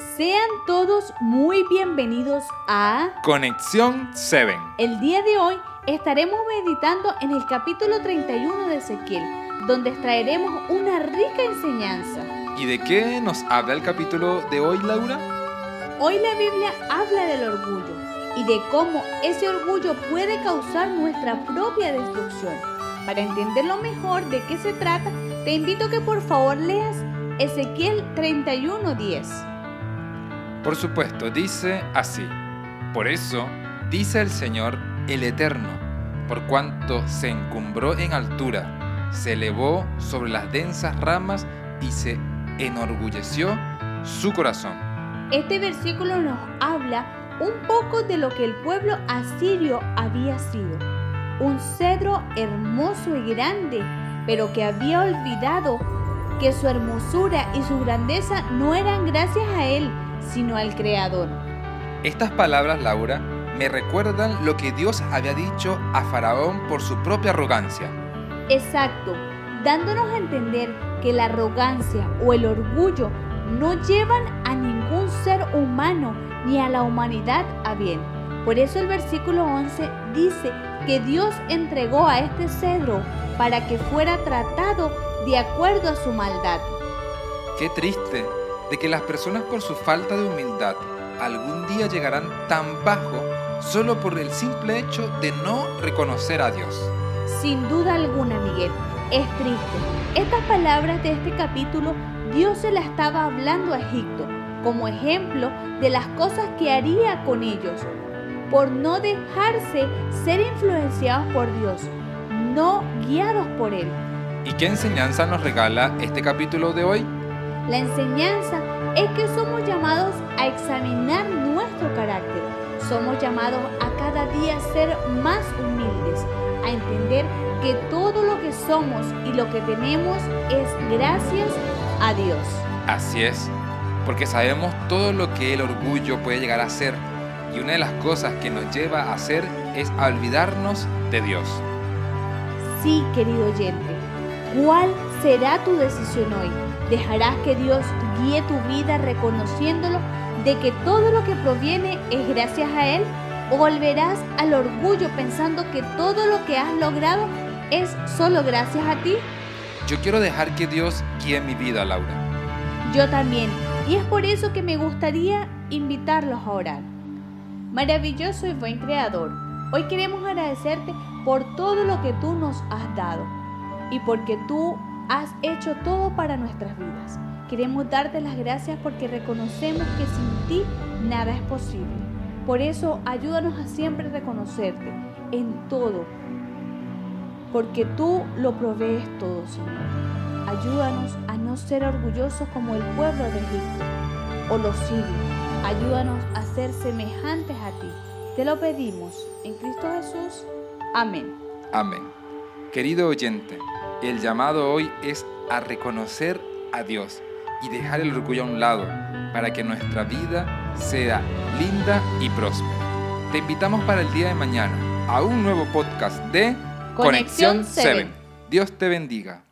Sean todos muy bienvenidos a Conexión 7. El día de hoy estaremos meditando en el capítulo 31 de Ezequiel, donde extraeremos una rica enseñanza. ¿Y de qué nos habla el capítulo de hoy, Laura? Hoy la Biblia habla del orgullo y de cómo ese orgullo puede causar nuestra propia destrucción. Para entenderlo mejor de qué se trata, te invito a que por favor leas Ezequiel 31:10. Por supuesto, dice así. Por eso, dice el Señor, el Eterno, por cuanto se encumbró en altura, se elevó sobre las densas ramas y se enorgulleció su corazón. Este versículo nos habla un poco de lo que el pueblo asirio había sido. Un cedro hermoso y grande, pero que había olvidado que su hermosura y su grandeza no eran gracias a él, sino al Creador. Estas palabras, Laura, me recuerdan lo que Dios había dicho a Faraón por su propia arrogancia. Exacto, dándonos a entender que la arrogancia o el orgullo no llevan a ningún ser humano ni a la humanidad a bien. Por eso el versículo 11 dice que Dios entregó a este cedro para que fuera tratado de acuerdo a su maldad. Qué triste de que las personas por su falta de humildad algún día llegarán tan bajo solo por el simple hecho de no reconocer a Dios. Sin duda alguna, Miguel, es triste. Estas palabras de este capítulo Dios se las estaba hablando a Egipto como ejemplo de las cosas que haría con ellos por no dejarse ser influenciados por Dios, no guiados por Él. ¿Y qué enseñanza nos regala este capítulo de hoy? La enseñanza es que somos llamados a examinar nuestro carácter. Somos llamados a cada día ser más humildes, a entender que todo lo que somos y lo que tenemos es gracias a Dios. Así es, porque sabemos todo lo que el orgullo puede llegar a ser y una de las cosas que nos lleva a hacer es a olvidarnos de Dios. Sí, querido oyente, ¿cuál será tu decisión hoy? ¿Dejarás que Dios guíe tu vida reconociéndolo de que todo lo que proviene es gracias a Él? ¿O volverás al orgullo pensando que todo lo que has logrado es solo gracias a ti? Yo quiero dejar que Dios guíe mi vida, Laura. Yo también. Y es por eso que me gustaría invitarlos a orar. Maravilloso y buen Creador, hoy queremos agradecerte por todo lo que tú nos has dado y porque tú has hecho todo para nuestras vidas. Queremos darte las gracias porque reconocemos que sin ti nada es posible. Por eso ayúdanos a siempre reconocerte en todo, porque tú lo provees todo, Señor. Ayúdanos a no ser orgullosos como el pueblo de Egipto o los sirios. Ayúdanos a ser semejantes a ti. Te lo pedimos en Cristo Jesús. Amén. Amén. Querido oyente, el llamado hoy es a reconocer a Dios y dejar el orgullo a un lado para que nuestra vida sea linda y próspera. Te invitamos para el día de mañana a un nuevo podcast de Conexión 7. Dios te bendiga.